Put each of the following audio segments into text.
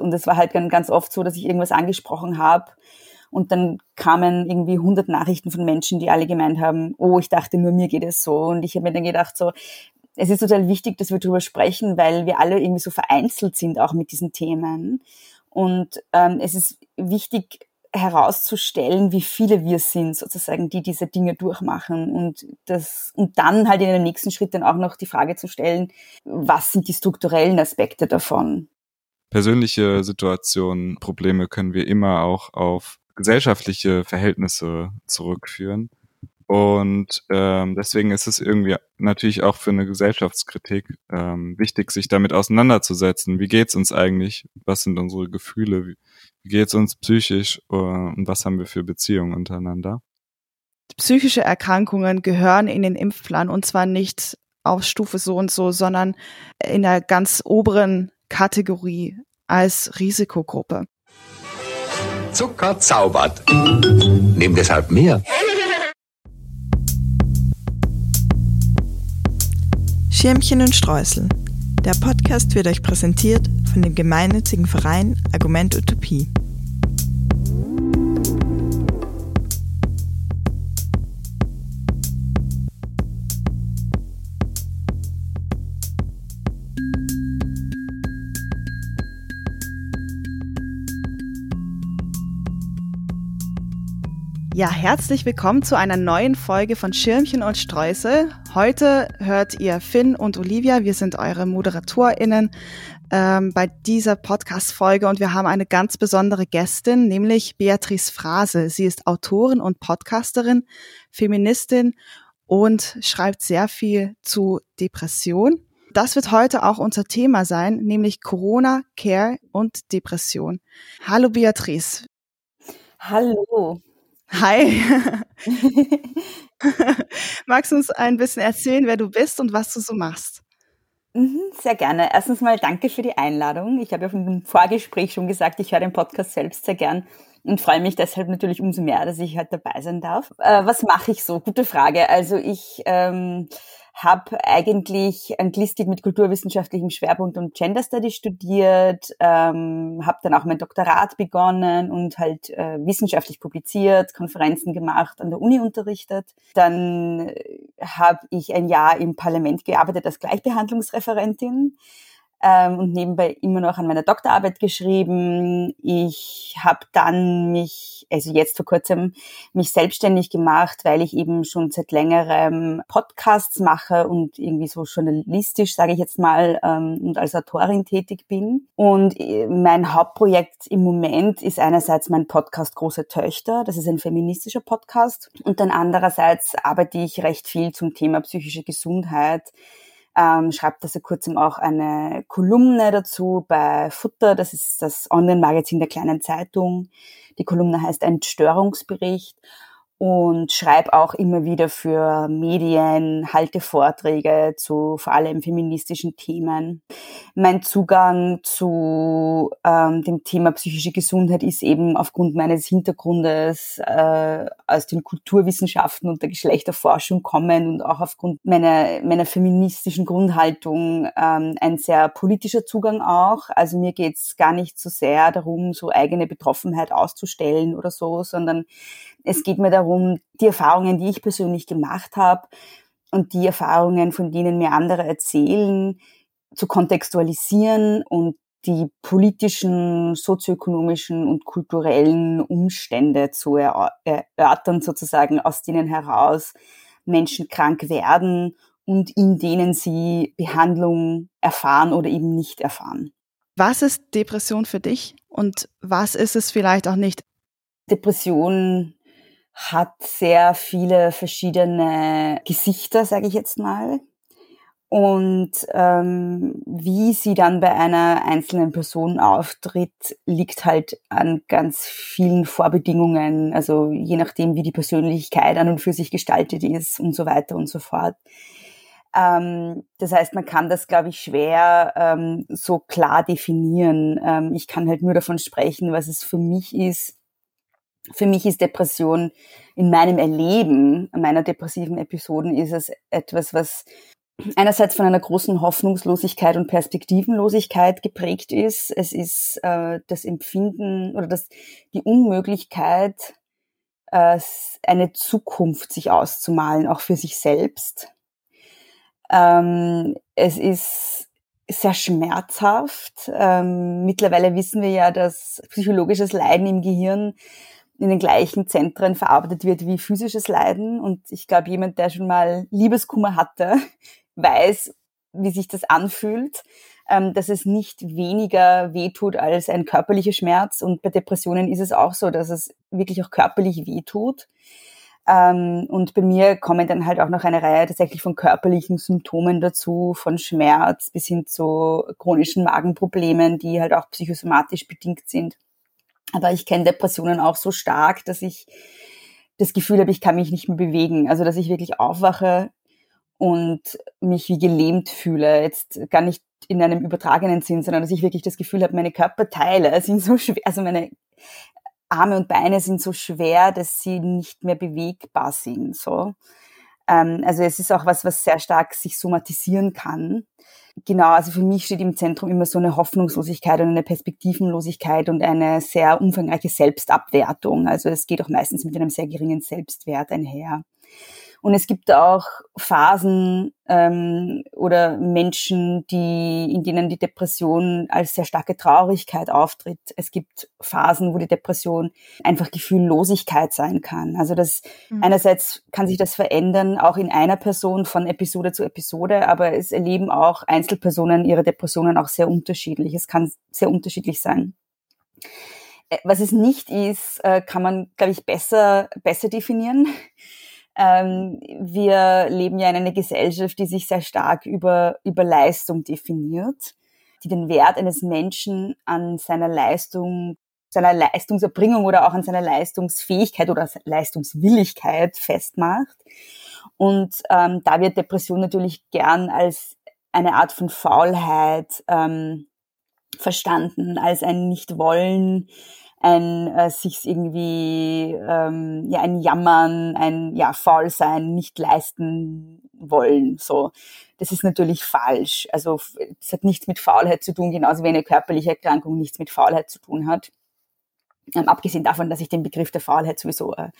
Und es war halt ganz oft so, dass ich irgendwas angesprochen habe und dann kamen irgendwie 100 Nachrichten von Menschen, die alle gemeint haben, oh, ich dachte nur mir geht es so. Und ich habe mir dann gedacht so, es ist total wichtig, dass wir darüber sprechen, weil wir alle irgendwie so vereinzelt sind auch mit diesen Themen. Und ähm, es ist wichtig herauszustellen, wie viele wir sind, sozusagen, die diese Dinge durchmachen und das und dann halt in den nächsten Schritt dann auch noch die Frage zu stellen, was sind die strukturellen Aspekte davon? Persönliche Situationen, Probleme können wir immer auch auf gesellschaftliche Verhältnisse zurückführen. Und ähm, deswegen ist es irgendwie natürlich auch für eine Gesellschaftskritik ähm, wichtig, sich damit auseinanderzusetzen. Wie geht's uns eigentlich? Was sind unsere Gefühle? Wie, wie geht's uns psychisch? Uh, und was haben wir für Beziehungen untereinander? Psychische Erkrankungen gehören in den Impfplan und zwar nicht auf Stufe so und so, sondern in der ganz oberen Kategorie als Risikogruppe. Zucker zaubert. Nimm deshalb mehr. Schirmchen und Streusel. Der Podcast wird euch präsentiert von dem gemeinnützigen Verein Argument Utopie. Ja, herzlich willkommen zu einer neuen Folge von Schirmchen und Streusel. Heute hört ihr Finn und Olivia. Wir sind eure ModeratorInnen ähm, bei dieser Podcast-Folge und wir haben eine ganz besondere Gästin, nämlich Beatrice Frase. Sie ist Autorin und Podcasterin, Feministin und schreibt sehr viel zu Depression. Das wird heute auch unser Thema sein, nämlich Corona, Care und Depression. Hallo Beatrice. Hallo. Hi. Magst du uns ein bisschen erzählen, wer du bist und was du so machst? Mhm, sehr gerne. Erstens mal danke für die Einladung. Ich habe ja im Vorgespräch schon gesagt, ich höre den Podcast selbst sehr gern und freue mich deshalb natürlich umso mehr, dass ich heute dabei sein darf. Äh, was mache ich so? Gute Frage. Also ich ähm, habe eigentlich Anglistik mit kulturwissenschaftlichem Schwerpunkt und Gender Study studiert, ähm, habe dann auch mein Doktorat begonnen und halt äh, wissenschaftlich publiziert, Konferenzen gemacht, an der Uni unterrichtet. Dann äh, habe ich ein Jahr im Parlament gearbeitet als Gleichbehandlungsreferentin ähm, und nebenbei immer noch an meiner Doktorarbeit geschrieben. Ich habe dann mich, also jetzt vor kurzem, mich selbstständig gemacht, weil ich eben schon seit längerem Podcasts mache und irgendwie so journalistisch, sage ich jetzt mal, ähm, und als Autorin tätig bin. Und äh, mein Hauptprojekt im Moment ist einerseits mein Podcast Große Töchter, das ist ein feministischer Podcast, und dann andererseits arbeite ich recht viel zum Thema psychische Gesundheit ähm, schreibt da seit kurzem auch eine Kolumne dazu bei Futter, das ist das Online-Magazin der kleinen Zeitung. Die Kolumne heißt ein Störungsbericht und schreibe auch immer wieder für Medien, halte Vorträge zu vor allem feministischen Themen. Mein Zugang zu ähm, dem Thema psychische Gesundheit ist eben aufgrund meines Hintergrundes äh, aus den Kulturwissenschaften und der Geschlechterforschung kommen und auch aufgrund meiner, meiner feministischen Grundhaltung ähm, ein sehr politischer Zugang auch. Also mir geht's gar nicht so sehr darum, so eigene Betroffenheit auszustellen oder so, sondern es geht mir darum, die Erfahrungen, die ich persönlich gemacht habe und die Erfahrungen, von denen mir andere erzählen, zu kontextualisieren und die politischen, sozioökonomischen und kulturellen Umstände zu erörtern, sozusagen, aus denen heraus Menschen krank werden und in denen sie Behandlung erfahren oder eben nicht erfahren. Was ist Depression für dich und was ist es vielleicht auch nicht? Depression hat sehr viele verschiedene Gesichter, sage ich jetzt mal. Und ähm, wie sie dann bei einer einzelnen Person auftritt, liegt halt an ganz vielen Vorbedingungen, also je nachdem, wie die Persönlichkeit an und für sich gestaltet ist und so weiter und so fort. Ähm, das heißt, man kann das, glaube ich, schwer ähm, so klar definieren. Ähm, ich kann halt nur davon sprechen, was es für mich ist, für mich ist Depression in meinem Erleben meiner depressiven Episoden ist es etwas, was einerseits von einer großen Hoffnungslosigkeit und Perspektivenlosigkeit geprägt ist. Es ist äh, das Empfinden oder das, die Unmöglichkeit, äh, eine Zukunft sich auszumalen, auch für sich selbst. Ähm, es ist sehr schmerzhaft. Ähm, mittlerweile wissen wir ja, dass psychologisches Leiden im Gehirn in den gleichen Zentren verarbeitet wird wie physisches Leiden. Und ich glaube, jemand, der schon mal Liebeskummer hatte, weiß, wie sich das anfühlt, ähm, dass es nicht weniger wehtut als ein körperlicher Schmerz. Und bei Depressionen ist es auch so, dass es wirklich auch körperlich wehtut. Ähm, und bei mir kommen dann halt auch noch eine Reihe tatsächlich von körperlichen Symptomen dazu, von Schmerz bis hin zu chronischen Magenproblemen, die halt auch psychosomatisch bedingt sind. Aber ich kenne Depressionen auch so stark, dass ich das Gefühl habe, ich kann mich nicht mehr bewegen. Also dass ich wirklich aufwache und mich wie gelähmt fühle. Jetzt gar nicht in einem übertragenen Sinn, sondern dass ich wirklich das Gefühl habe, meine Körperteile sind so schwer, also meine Arme und Beine sind so schwer, dass sie nicht mehr bewegbar sind. So. Ähm, also es ist auch was, was sehr stark sich somatisieren kann. Genau, also für mich steht im Zentrum immer so eine Hoffnungslosigkeit und eine Perspektivenlosigkeit und eine sehr umfangreiche Selbstabwertung. Also es geht auch meistens mit einem sehr geringen Selbstwert einher. Und es gibt auch Phasen ähm, oder Menschen, die, in denen die Depression als sehr starke Traurigkeit auftritt. Es gibt Phasen, wo die Depression einfach Gefühllosigkeit sein kann. Also das mhm. einerseits kann sich das verändern, auch in einer Person von Episode zu Episode, aber es erleben auch Einzelpersonen ihre Depressionen auch sehr unterschiedlich. Es kann sehr unterschiedlich sein. Äh, was es nicht ist, äh, kann man, glaube ich, besser, besser definieren. Ähm, wir leben ja in einer Gesellschaft, die sich sehr stark über, über Leistung definiert, die den Wert eines Menschen an seiner Leistung, seiner Leistungserbringung oder auch an seiner Leistungsfähigkeit oder Leistungswilligkeit festmacht. Und ähm, da wird Depression natürlich gern als eine Art von Faulheit ähm, verstanden, als ein Nichtwollen, ein äh, sich irgendwie ähm, ja ein Jammern, ein ja faul sein, nicht leisten wollen. So, das ist natürlich falsch. Also es hat nichts mit Faulheit zu tun, genauso wie eine körperliche Erkrankung nichts mit Faulheit zu tun hat. Ähm, abgesehen davon, dass ich den Begriff der Faulheit sowieso äh,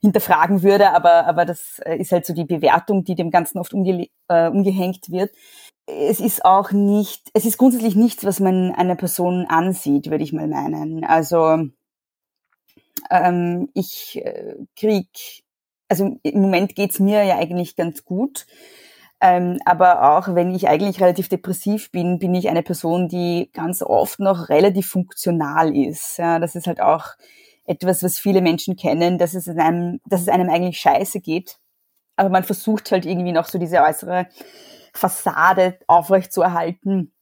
hinterfragen würde, aber aber das äh, ist halt so die Bewertung, die dem Ganzen oft umge äh, umgehängt wird es ist auch nicht, es ist grundsätzlich nichts, was man einer Person ansieht, würde ich mal meinen. Also ähm, ich äh, krieg, also im Moment geht's mir ja eigentlich ganz gut. Ähm, aber auch wenn ich eigentlich relativ depressiv bin, bin ich eine Person, die ganz oft noch relativ funktional ist. Ja, das ist halt auch etwas, was viele Menschen kennen, dass es einem, dass es einem eigentlich scheiße geht. Aber man versucht halt irgendwie noch so diese äußere Fassade aufrecht zu erhalten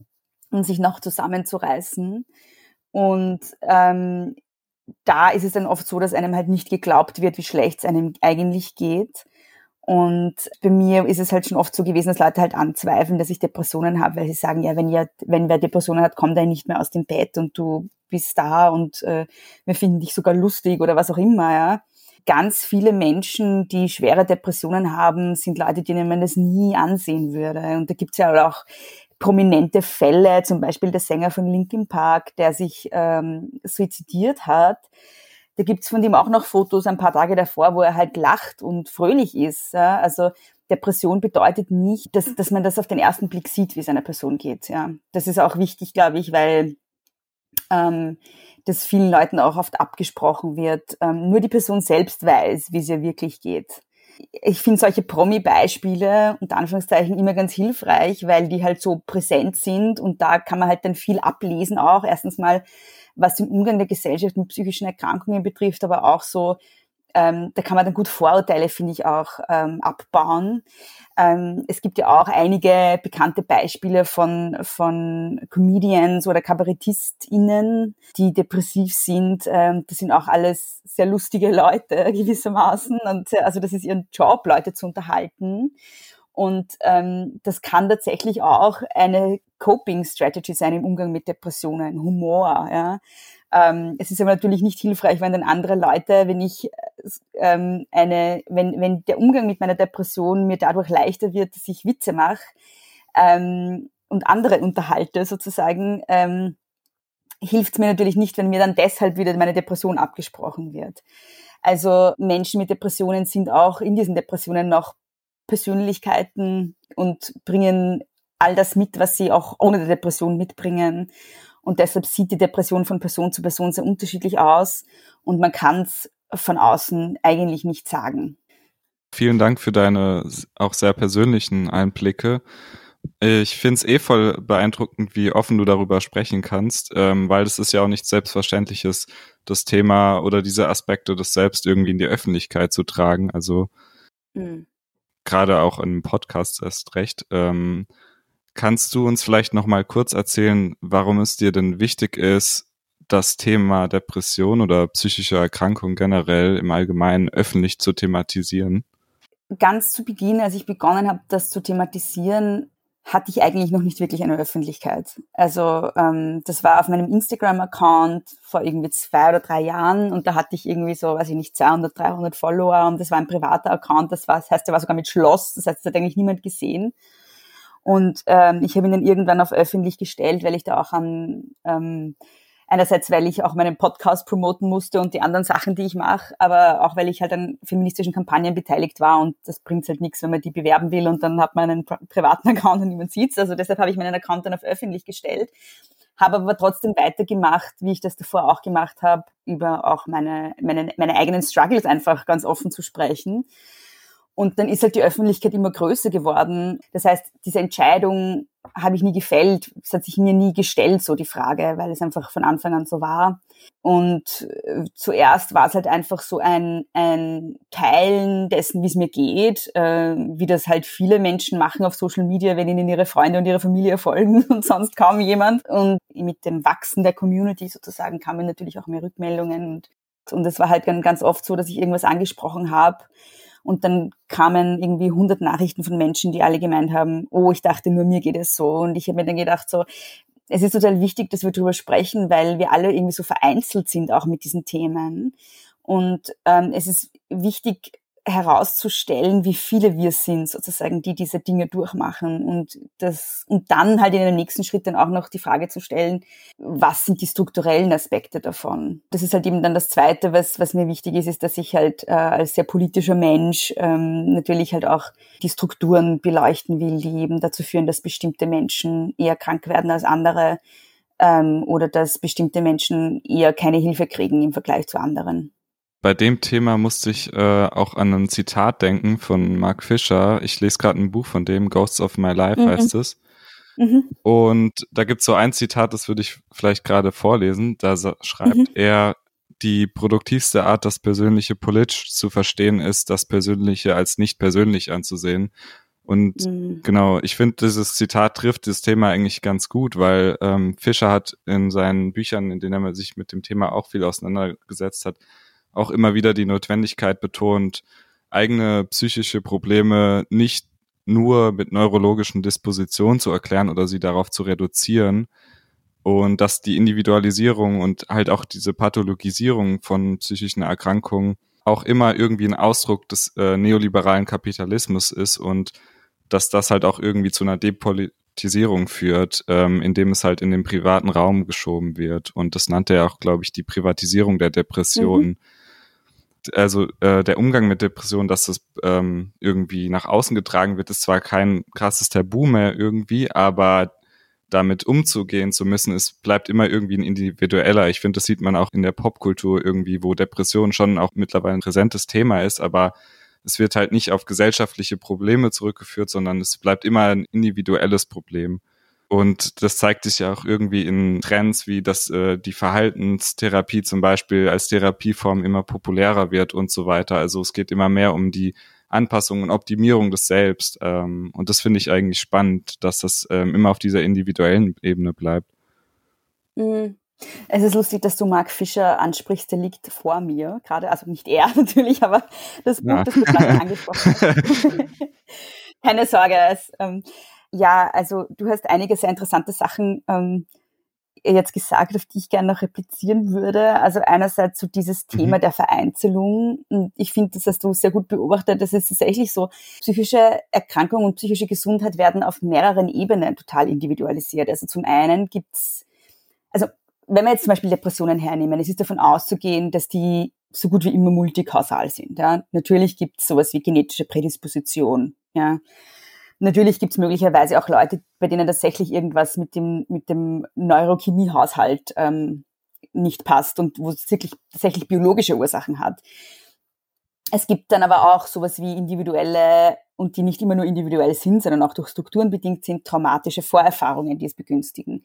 und sich noch zusammenzureißen. Und ähm, da ist es dann oft so, dass einem halt nicht geglaubt wird, wie schlecht es einem eigentlich geht. Und bei mir ist es halt schon oft so gewesen, dass Leute halt anzweifeln, dass ich Depressionen habe, weil sie sagen, ja, wenn, ihr, wenn wer Depressionen hat, kommt er nicht mehr aus dem Bett und du bist da und äh, wir finden dich sogar lustig oder was auch immer, ja ganz viele Menschen, die schwere Depressionen haben, sind Leute, denen man das nie ansehen würde. Und da gibt's ja auch prominente Fälle, zum Beispiel der Sänger von Linkin Park, der sich ähm, suizidiert hat. Da gibt's von dem auch noch Fotos ein paar Tage davor, wo er halt lacht und fröhlich ist. Ja? Also Depression bedeutet nicht, dass, dass man das auf den ersten Blick sieht, wie es einer Person geht. Ja? Das ist auch wichtig, glaube ich, weil ähm, das vielen Leuten auch oft abgesprochen wird. Ähm, nur die Person selbst weiß, wie es ihr wirklich geht. Ich finde solche Promi-Beispiele unter Anführungszeichen immer ganz hilfreich, weil die halt so präsent sind und da kann man halt dann viel ablesen auch. Erstens mal, was den Umgang der Gesellschaft mit psychischen Erkrankungen betrifft, aber auch so, ähm, da kann man dann gut Vorurteile, finde ich, auch ähm, abbauen. Ähm, es gibt ja auch einige bekannte Beispiele von, von Comedians oder KabarettistInnen, die depressiv sind. Ähm, das sind auch alles sehr lustige Leute gewissermaßen. Und äh, also das ist ihren Job, Leute zu unterhalten. Und ähm, das kann tatsächlich auch eine Coping-Strategy sein im Umgang mit Depressionen, Humor. Ja. Ähm, es ist aber natürlich nicht hilfreich, wenn dann andere Leute, wenn ich ähm, eine, wenn, wenn der Umgang mit meiner Depression mir dadurch leichter wird, dass ich Witze mache ähm, und andere unterhalte sozusagen, ähm, hilft es mir natürlich nicht, wenn mir dann deshalb wieder meine Depression abgesprochen wird. Also Menschen mit Depressionen sind auch in diesen Depressionen noch Persönlichkeiten und bringen all das mit, was sie auch ohne Depression mitbringen. Und deshalb sieht die Depression von Person zu Person sehr unterschiedlich aus und man kann es von außen eigentlich nicht sagen. Vielen Dank für deine auch sehr persönlichen Einblicke. Ich finde es eh voll beeindruckend, wie offen du darüber sprechen kannst, ähm, weil es ist ja auch nichts Selbstverständliches, das Thema oder diese Aspekte des Selbst irgendwie in die Öffentlichkeit zu tragen. Also mhm. Gerade auch einem Podcast erst recht. Ähm, kannst du uns vielleicht noch mal kurz erzählen, warum es dir denn wichtig ist, das Thema Depression oder psychische Erkrankung generell im Allgemeinen öffentlich zu thematisieren? Ganz zu Beginn, als ich begonnen habe, das zu thematisieren, hatte ich eigentlich noch nicht wirklich eine Öffentlichkeit. Also ähm, das war auf meinem Instagram-Account vor irgendwie zwei oder drei Jahren und da hatte ich irgendwie so, weiß ich nicht, 200, 300 Follower und das war ein privater Account, das, war, das heißt, der war sogar mit Schloss, das heißt, das hat eigentlich niemand gesehen. Und ähm, ich habe ihn dann irgendwann auf öffentlich gestellt, weil ich da auch an ähm, Einerseits, weil ich auch meinen Podcast promoten musste und die anderen Sachen, die ich mache, aber auch, weil ich halt an feministischen Kampagnen beteiligt war und das bringt halt nichts, wenn man die bewerben will und dann hat man einen privaten Account und niemand sieht's. Also deshalb habe ich meinen Account dann auf öffentlich gestellt, habe aber trotzdem weitergemacht, wie ich das davor auch gemacht habe, über auch meine, meine, meine eigenen Struggles einfach ganz offen zu sprechen. Und dann ist halt die Öffentlichkeit immer größer geworden. Das heißt, diese Entscheidung habe ich nie gefällt. Es hat sich mir nie gestellt, so die Frage, weil es einfach von Anfang an so war. Und äh, zuerst war es halt einfach so ein, ein Teilen dessen, wie es mir geht, äh, wie das halt viele Menschen machen auf Social Media, wenn ihnen ihre Freunde und ihre Familie folgen und sonst kaum jemand. Und mit dem Wachsen der Community sozusagen kamen natürlich auch mehr Rückmeldungen. Und, und es war halt ganz oft so, dass ich irgendwas angesprochen habe und dann kamen irgendwie 100 Nachrichten von Menschen, die alle gemeint haben, oh, ich dachte nur mir geht es so. Und ich habe mir dann gedacht, so, es ist total wichtig, dass wir darüber sprechen, weil wir alle irgendwie so vereinzelt sind auch mit diesen Themen. Und ähm, es ist wichtig, herauszustellen, wie viele wir sind, sozusagen, die diese Dinge durchmachen und das, und dann halt in den nächsten Schritt dann auch noch die Frage zu stellen, was sind die strukturellen Aspekte davon? Das ist halt eben dann das Zweite, was, was mir wichtig ist, ist, dass ich halt äh, als sehr politischer Mensch ähm, natürlich halt auch die Strukturen beleuchten will, die eben dazu führen, dass bestimmte Menschen eher krank werden als andere ähm, oder dass bestimmte Menschen eher keine Hilfe kriegen im Vergleich zu anderen bei dem Thema musste ich äh, auch an ein Zitat denken von Mark Fisher. Ich lese gerade ein Buch von dem, Ghosts of My Life mhm. heißt es. Mhm. Und da gibt es so ein Zitat, das würde ich vielleicht gerade vorlesen. Da schreibt mhm. er, die produktivste Art, das Persönliche politisch zu verstehen, ist, das Persönliche als nicht persönlich anzusehen. Und mhm. genau, ich finde, dieses Zitat trifft das Thema eigentlich ganz gut, weil ähm, Fischer hat in seinen Büchern, in denen er sich mit dem Thema auch viel auseinandergesetzt hat, auch immer wieder die Notwendigkeit betont, eigene psychische Probleme nicht nur mit neurologischen Dispositionen zu erklären oder sie darauf zu reduzieren und dass die Individualisierung und halt auch diese Pathologisierung von psychischen Erkrankungen auch immer irgendwie ein Ausdruck des äh, neoliberalen Kapitalismus ist und dass das halt auch irgendwie zu einer Depolitisierung führt, ähm, indem es halt in den privaten Raum geschoben wird. Und das nannte er auch, glaube ich, die Privatisierung der Depressionen. Mhm also äh, der Umgang mit Depressionen, dass das ähm, irgendwie nach außen getragen wird, ist zwar kein krasses Tabu mehr irgendwie, aber damit umzugehen zu müssen, es bleibt immer irgendwie ein individueller. Ich finde, das sieht man auch in der Popkultur irgendwie, wo Depression schon auch mittlerweile ein präsentes Thema ist, aber es wird halt nicht auf gesellschaftliche Probleme zurückgeführt, sondern es bleibt immer ein individuelles Problem. Und das zeigt sich ja auch irgendwie in Trends, wie dass äh, die Verhaltenstherapie zum Beispiel als Therapieform immer populärer wird und so weiter. Also es geht immer mehr um die Anpassung und Optimierung des Selbst. Ähm, und das finde ich eigentlich spannend, dass das ähm, immer auf dieser individuellen Ebene bleibt. Mhm. Es ist lustig, dass du Mark Fischer ansprichst, der liegt vor mir gerade, also nicht er natürlich, aber das Buch, ja. das du gerade angesprochen hast. Keine Sorge, es, ähm, ja, also du hast einige sehr interessante Sachen ähm, jetzt gesagt, auf die ich gerne noch replizieren würde. Also einerseits so dieses Thema mhm. der Vereinzelung. Und ich finde, das hast du sehr gut beobachtet. Das ist tatsächlich so. Psychische Erkrankungen und psychische Gesundheit werden auf mehreren Ebenen total individualisiert. Also zum einen gibt's, also wenn wir jetzt zum Beispiel Depressionen hernehmen, es ist davon auszugehen, dass die so gut wie immer multikausal sind. Ja. Natürlich gibt es sowas wie genetische Prädisposition. Ja. Natürlich gibt es möglicherweise auch Leute, bei denen tatsächlich irgendwas mit dem, mit dem Neurochemiehaushalt ähm, nicht passt und wo es wirklich tatsächlich biologische Ursachen hat. Es gibt dann aber auch sowas wie individuelle und die nicht immer nur individuell sind, sondern auch durch Strukturen bedingt sind, traumatische Vorerfahrungen, die es begünstigen.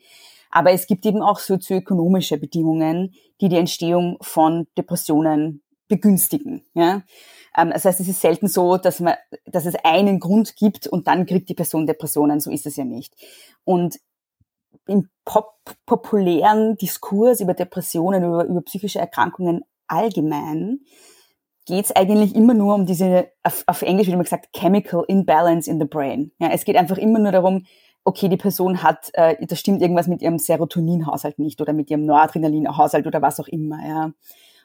Aber es gibt eben auch sozioökonomische Bedingungen, die die Entstehung von Depressionen begünstigen. Ja? Ähm, das heißt, es ist selten so, dass, man, dass es einen Grund gibt und dann kriegt die Person Depressionen. So ist es ja nicht. Und im pop populären Diskurs über Depressionen, über, über psychische Erkrankungen allgemein, geht es eigentlich immer nur um diese, auf, auf Englisch wird immer gesagt, chemical imbalance in the brain. Ja, es geht einfach immer nur darum, okay, die Person hat, äh, da stimmt irgendwas mit ihrem Serotoninhaushalt nicht oder mit ihrem Noradrenalinhaushalt oder was auch immer. Ja.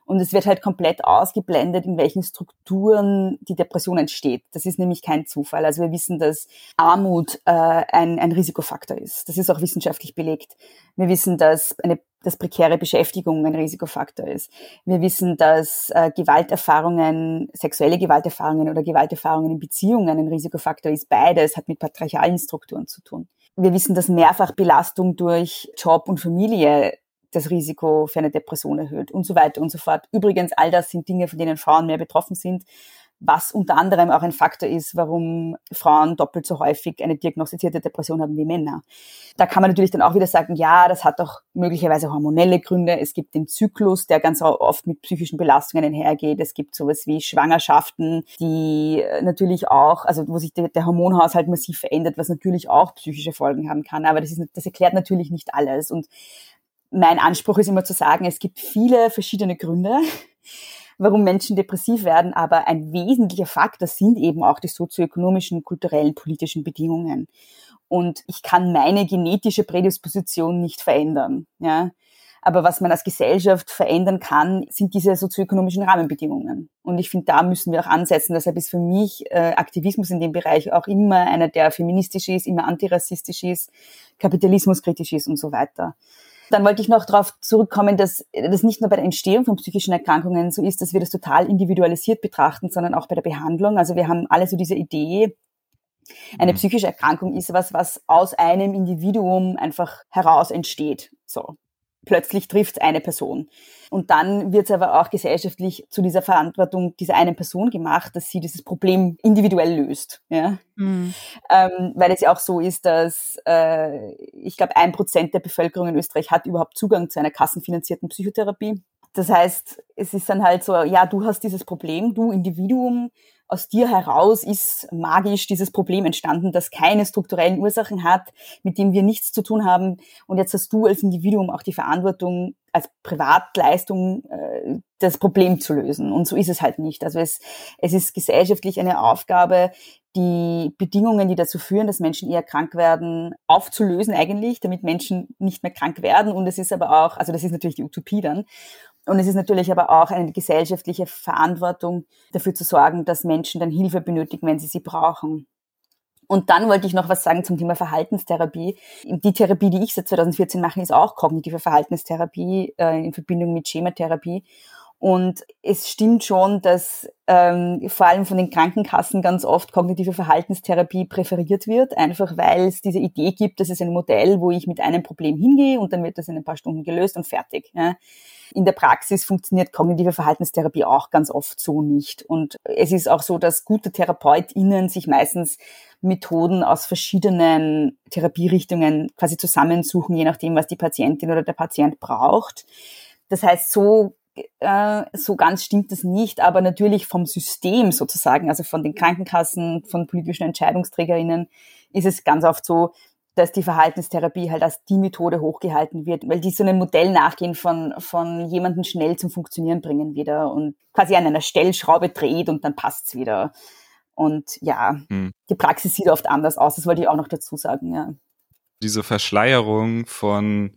Und es wird halt komplett ausgeblendet, in welchen Strukturen die Depression entsteht. Das ist nämlich kein Zufall. Also wir wissen, dass Armut äh, ein, ein Risikofaktor ist. Das ist auch wissenschaftlich belegt. Wir wissen, dass eine dass prekäre Beschäftigung ein Risikofaktor ist. Wir wissen, dass äh, Gewalterfahrungen, sexuelle Gewalterfahrungen oder Gewalterfahrungen in Beziehungen ein Risikofaktor ist. Beides hat mit patriarchalen Strukturen zu tun. Wir wissen, dass Mehrfachbelastung durch Job und Familie das Risiko für eine Depression erhöht und so weiter und so fort. Übrigens, all das sind Dinge, von denen Frauen mehr betroffen sind, was unter anderem auch ein Faktor ist, warum Frauen doppelt so häufig eine diagnostizierte Depression haben wie Männer. Da kann man natürlich dann auch wieder sagen, ja, das hat doch möglicherweise hormonelle Gründe. Es gibt den Zyklus, der ganz oft mit psychischen Belastungen einhergeht. Es gibt sowas wie Schwangerschaften, die natürlich auch, also wo sich der, der Hormonhaushalt massiv verändert, was natürlich auch psychische Folgen haben kann. Aber das, ist, das erklärt natürlich nicht alles. Und mein Anspruch ist immer zu sagen, es gibt viele verschiedene Gründe, warum Menschen depressiv werden, aber ein wesentlicher Faktor sind eben auch die sozioökonomischen, kulturellen, politischen Bedingungen. Und ich kann meine genetische Prädisposition nicht verändern. Ja? Aber was man als Gesellschaft verändern kann, sind diese sozioökonomischen Rahmenbedingungen. Und ich finde, da müssen wir auch ansetzen. Deshalb ist für mich äh, Aktivismus in dem Bereich auch immer einer, der feministisch ist, immer antirassistisch ist, kapitalismuskritisch ist und so weiter. Dann wollte ich noch darauf zurückkommen, dass das nicht nur bei der Entstehung von psychischen Erkrankungen so ist, dass wir das total individualisiert betrachten, sondern auch bei der Behandlung. Also wir haben alle so diese Idee, eine mhm. psychische Erkrankung ist was, was aus einem Individuum einfach heraus entsteht. So plötzlich trifft eine Person. Und dann wird es aber auch gesellschaftlich zu dieser Verantwortung dieser einen Person gemacht, dass sie dieses Problem individuell löst. Ja? Mhm. Ähm, weil es ja auch so ist, dass äh, ich glaube, ein Prozent der Bevölkerung in Österreich hat überhaupt Zugang zu einer kassenfinanzierten Psychotherapie. Das heißt, es ist dann halt so, ja, du hast dieses Problem, du Individuum, aus dir heraus ist magisch dieses Problem entstanden, das keine strukturellen Ursachen hat, mit dem wir nichts zu tun haben. Und jetzt hast du als Individuum auch die Verantwortung, als Privatleistung äh, das Problem zu lösen. Und so ist es halt nicht. Also es, es ist gesellschaftlich eine Aufgabe, die Bedingungen, die dazu führen, dass Menschen eher krank werden, aufzulösen eigentlich, damit Menschen nicht mehr krank werden. Und es ist aber auch, also das ist natürlich die Utopie dann. Und es ist natürlich aber auch eine gesellschaftliche Verantwortung, dafür zu sorgen, dass Menschen dann Hilfe benötigen, wenn sie sie brauchen. Und dann wollte ich noch was sagen zum Thema Verhaltenstherapie. Die Therapie, die ich seit 2014 mache, ist auch kognitive Verhaltenstherapie äh, in Verbindung mit Schematherapie. Und es stimmt schon, dass ähm, vor allem von den Krankenkassen ganz oft kognitive Verhaltenstherapie präferiert wird, einfach weil es diese Idee gibt, dass es ein Modell, wo ich mit einem Problem hingehe und dann wird das in ein paar Stunden gelöst und fertig. Ja. In der Praxis funktioniert kognitive Verhaltenstherapie auch ganz oft so nicht. Und es ist auch so, dass gute TherapeutInnen sich meistens Methoden aus verschiedenen Therapierichtungen quasi zusammensuchen, je nachdem, was die Patientin oder der Patient braucht. Das heißt, so äh, so ganz stimmt das nicht, aber natürlich vom System sozusagen, also von den Krankenkassen, von politischen Entscheidungsträgerinnen, ist es ganz oft so, dass die Verhaltenstherapie halt als die Methode hochgehalten wird, weil die so einem Modell nachgehen von, von jemanden schnell zum Funktionieren bringen wieder und quasi an einer Stellschraube dreht und dann passt's wieder. Und ja, hm. die Praxis sieht oft anders aus, das wollte ich auch noch dazu sagen, ja. Diese Verschleierung von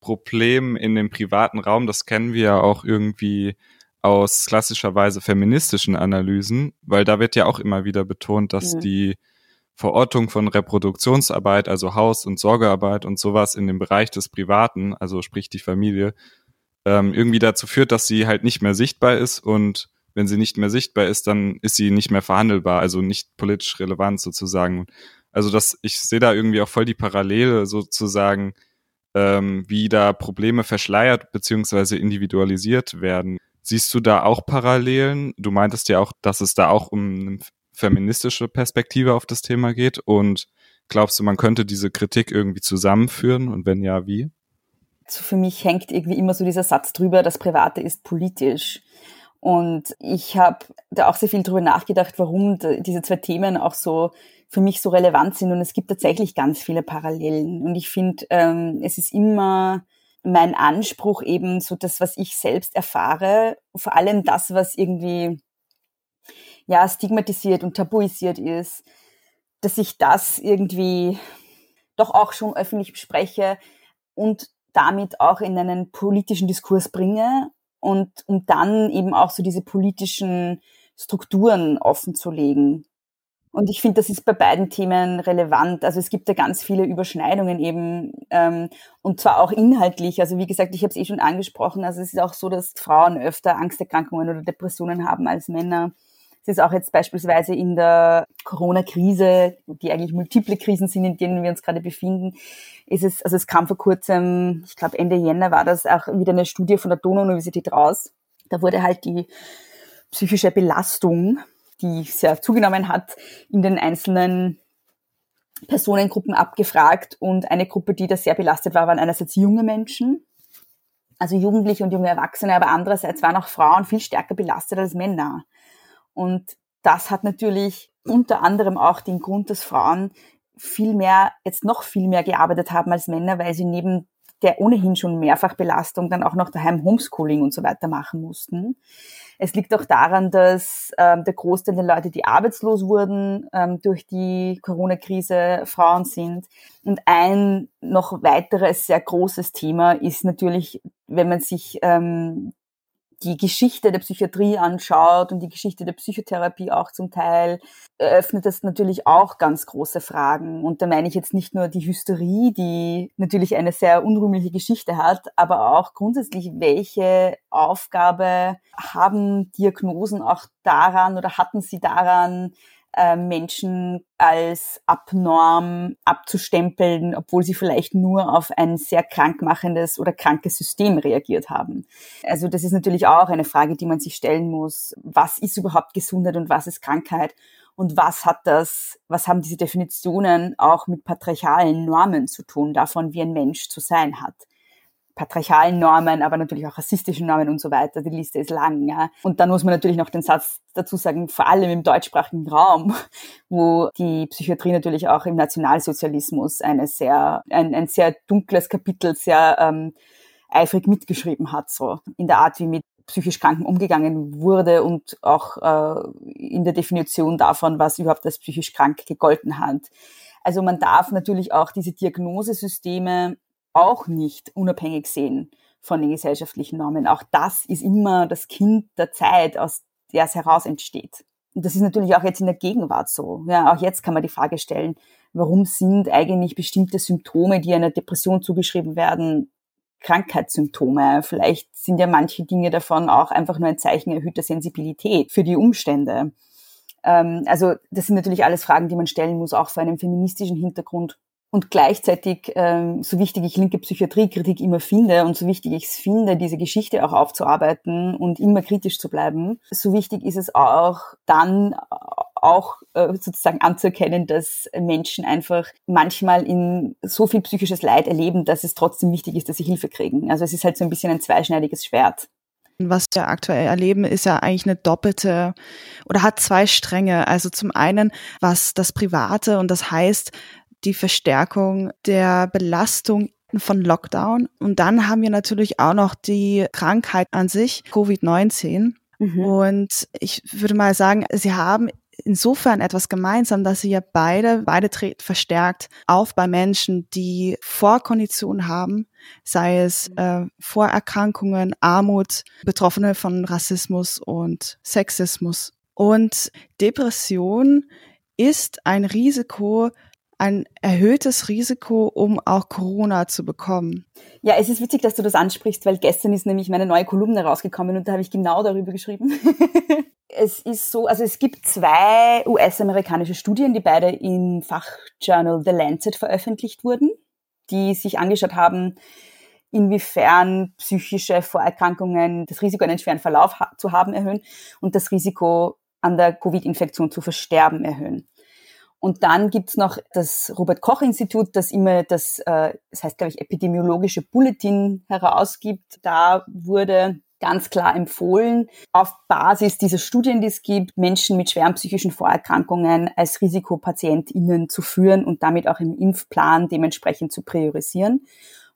Problem in dem privaten Raum, das kennen wir ja auch irgendwie aus klassischerweise feministischen Analysen, weil da wird ja auch immer wieder betont, dass mhm. die Verortung von Reproduktionsarbeit, also Haus- und Sorgearbeit und sowas in dem Bereich des Privaten, also sprich die Familie, ähm, irgendwie dazu führt, dass sie halt nicht mehr sichtbar ist und wenn sie nicht mehr sichtbar ist, dann ist sie nicht mehr verhandelbar, also nicht politisch relevant sozusagen. Also das, ich sehe da irgendwie auch voll die Parallele sozusagen, ähm, wie da Probleme verschleiert beziehungsweise individualisiert werden. Siehst du da auch Parallelen? Du meintest ja auch, dass es da auch um feministische Perspektive auf das Thema geht. Und glaubst du, man könnte diese Kritik irgendwie zusammenführen? Und wenn ja, wie? Also für mich hängt irgendwie immer so dieser Satz drüber, das Private ist politisch. Und ich habe da auch sehr viel drüber nachgedacht, warum diese zwei Themen auch so für mich so relevant sind. Und es gibt tatsächlich ganz viele Parallelen. Und ich finde, ähm, es ist immer mein Anspruch eben so das, was ich selbst erfahre, vor allem das, was irgendwie ja stigmatisiert und tabuisiert ist, dass ich das irgendwie doch auch schon öffentlich bespreche und damit auch in einen politischen Diskurs bringe und um dann eben auch so diese politischen Strukturen offen zu legen. Und ich finde, das ist bei beiden Themen relevant. Also es gibt da ganz viele Überschneidungen eben ähm, und zwar auch inhaltlich. Also wie gesagt, ich habe es eh schon angesprochen. Also es ist auch so, dass Frauen öfter Angsterkrankungen oder Depressionen haben als Männer. Es ist auch jetzt beispielsweise in der Corona-Krise, die eigentlich multiple Krisen sind, in denen wir uns gerade befinden, ist es, also es kam vor kurzem, ich glaube Ende Jänner war das auch wieder eine Studie von der Donau-Universität raus. Da wurde halt die psychische Belastung, die sehr zugenommen hat, in den einzelnen Personengruppen abgefragt und eine Gruppe, die da sehr belastet war, waren einerseits junge Menschen, also Jugendliche und junge Erwachsene, aber andererseits waren auch Frauen viel stärker belastet als Männer. Und das hat natürlich unter anderem auch den Grund, dass Frauen viel mehr, jetzt noch viel mehr gearbeitet haben als Männer, weil sie neben der ohnehin schon Mehrfachbelastung dann auch noch daheim Homeschooling und so weiter machen mussten. Es liegt auch daran, dass ähm, der Großteil der Leute, die arbeitslos wurden ähm, durch die Corona-Krise, Frauen sind. Und ein noch weiteres sehr großes Thema ist natürlich, wenn man sich ähm, die Geschichte der Psychiatrie anschaut und die Geschichte der Psychotherapie auch zum Teil, eröffnet das natürlich auch ganz große Fragen. Und da meine ich jetzt nicht nur die Hysterie, die natürlich eine sehr unrühmliche Geschichte hat, aber auch grundsätzlich, welche Aufgabe haben Diagnosen auch daran oder hatten sie daran, äh, Menschen als abnorm abzustempeln, obwohl sie vielleicht nur auf ein sehr krankmachendes oder krankes System reagiert haben. Also das ist natürlich auch eine Frage, die man sich stellen muss. Was ist überhaupt Gesundheit und was ist Krankheit? Und was hat das, was haben diese Definitionen auch mit patriarchalen Normen zu tun, davon, wie ein Mensch zu sein hat? Patriarchalen Normen, aber natürlich auch rassistischen Normen und so weiter. Die Liste ist lang. Ja. Und dann muss man natürlich noch den Satz dazu sagen, vor allem im deutschsprachigen Raum, wo die Psychiatrie natürlich auch im Nationalsozialismus eine sehr, ein, ein sehr dunkles Kapitel sehr ähm, eifrig mitgeschrieben hat, so in der Art, wie mit psychisch Kranken umgegangen wurde und auch äh, in der Definition davon, was überhaupt als psychisch krank gegolten hat. Also man darf natürlich auch diese Diagnosesysteme auch nicht unabhängig sehen von den gesellschaftlichen Normen. Auch das ist immer das Kind der Zeit, aus der es heraus entsteht. Und das ist natürlich auch jetzt in der Gegenwart so. Ja, auch jetzt kann man die Frage stellen, warum sind eigentlich bestimmte Symptome, die einer Depression zugeschrieben werden, Krankheitssymptome? Vielleicht sind ja manche Dinge davon auch einfach nur ein Zeichen erhöhter Sensibilität für die Umstände. Ähm, also das sind natürlich alles Fragen, die man stellen muss, auch vor einem feministischen Hintergrund. Und gleichzeitig, ähm, so wichtig ich linke Psychiatriekritik immer finde und so wichtig ich es finde, diese Geschichte auch aufzuarbeiten und immer kritisch zu bleiben, so wichtig ist es auch, dann auch äh, sozusagen anzuerkennen, dass Menschen einfach manchmal in so viel psychisches Leid erleben, dass es trotzdem wichtig ist, dass sie Hilfe kriegen. Also es ist halt so ein bisschen ein zweischneidiges Schwert. Was wir aktuell erleben, ist ja eigentlich eine doppelte oder hat zwei Stränge. Also zum einen, was das Private und das heißt, die Verstärkung der Belastung von Lockdown. Und dann haben wir natürlich auch noch die Krankheit an sich, Covid-19. Mhm. Und ich würde mal sagen, sie haben insofern etwas gemeinsam, dass sie ja beide, beide treten verstärkt auf bei Menschen, die Vorkonditionen haben, sei es äh, Vorerkrankungen, Armut, Betroffene von Rassismus und Sexismus. Und Depression ist ein Risiko, ein erhöhtes Risiko, um auch Corona zu bekommen. Ja, es ist witzig, dass du das ansprichst, weil gestern ist nämlich meine neue Kolumne rausgekommen und da habe ich genau darüber geschrieben. es ist so, also es gibt zwei US-amerikanische Studien, die beide im Fachjournal The Lancet veröffentlicht wurden, die sich angeschaut haben, inwiefern psychische Vorerkrankungen das Risiko, einen schweren Verlauf zu haben, erhöhen und das Risiko an der Covid-Infektion zu versterben erhöhen. Und dann gibt's noch das Robert-Koch-Institut, das immer das, äh, das heißt, glaube ich, epidemiologische Bulletin herausgibt. Da wurde ganz klar empfohlen, auf Basis dieser Studien, die es gibt, Menschen mit schweren psychischen Vorerkrankungen als Risikopatientinnen zu führen und damit auch im Impfplan dementsprechend zu priorisieren.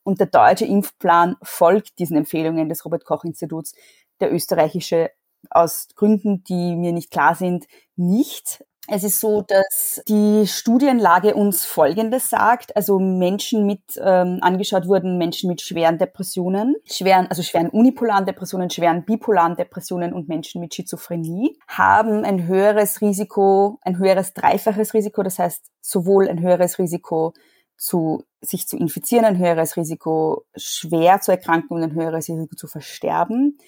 Und der deutsche Impfplan folgt diesen Empfehlungen des Robert Koch Instituts. Der österreichische aus Gründen, die mir nicht klar sind, nicht. Es ist so, dass die Studienlage uns Folgendes sagt. Also Menschen mit, ähm, angeschaut wurden Menschen mit schweren Depressionen, schweren, also schweren unipolaren Depressionen, schweren bipolaren Depressionen und Menschen mit Schizophrenie haben ein höheres Risiko, ein höheres dreifaches Risiko, das heißt sowohl ein höheres Risiko zu sich zu infizieren, ein höheres Risiko schwer zu erkranken und ein höheres Risiko zu versterben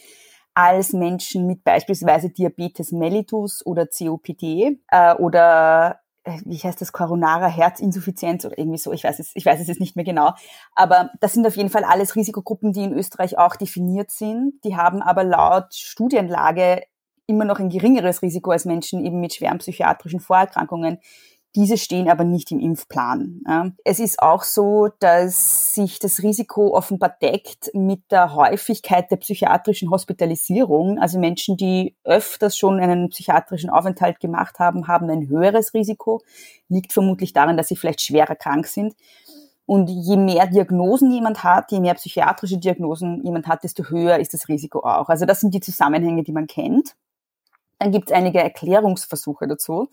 als Menschen mit beispielsweise Diabetes mellitus oder COPD äh, oder äh, wie heißt das, koronarer Herzinsuffizienz oder irgendwie so, ich weiß es, ich weiß es jetzt nicht mehr genau. Aber das sind auf jeden Fall alles Risikogruppen, die in Österreich auch definiert sind. Die haben aber laut Studienlage immer noch ein geringeres Risiko als Menschen eben mit schweren psychiatrischen Vorerkrankungen, diese stehen aber nicht im Impfplan. Es ist auch so, dass sich das Risiko offenbar deckt mit der Häufigkeit der psychiatrischen Hospitalisierung. Also Menschen, die öfters schon einen psychiatrischen Aufenthalt gemacht haben, haben ein höheres Risiko. Liegt vermutlich daran, dass sie vielleicht schwerer krank sind. Und je mehr Diagnosen jemand hat, je mehr psychiatrische Diagnosen jemand hat, desto höher ist das Risiko auch. Also das sind die Zusammenhänge, die man kennt. Dann gibt es einige Erklärungsversuche dazu.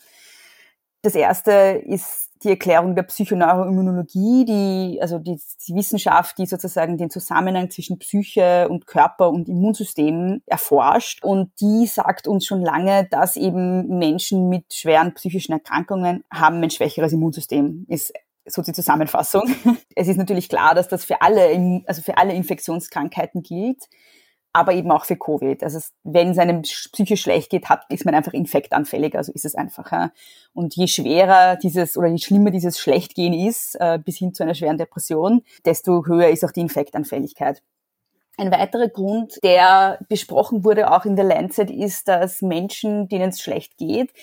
Das erste ist die Erklärung der Psychoneuroimmunologie, die, also die, die Wissenschaft, die sozusagen den Zusammenhang zwischen Psyche und Körper und Immunsystem erforscht. Und die sagt uns schon lange, dass eben Menschen mit schweren psychischen Erkrankungen haben ein schwächeres Immunsystem, ist so die Zusammenfassung. Es ist natürlich klar, dass das für alle, also für alle Infektionskrankheiten gilt aber eben auch für Covid. Also wenn es einem psychisch schlecht geht, hat, ist man einfach infektanfällig, also ist es einfach. Ja. Und je schwerer dieses oder je schlimmer dieses Schlechtgehen ist, äh, bis hin zu einer schweren Depression, desto höher ist auch die Infektanfälligkeit. Ein weiterer Grund, der besprochen wurde auch in der Lancet, ist, dass Menschen, denen es schlecht geht,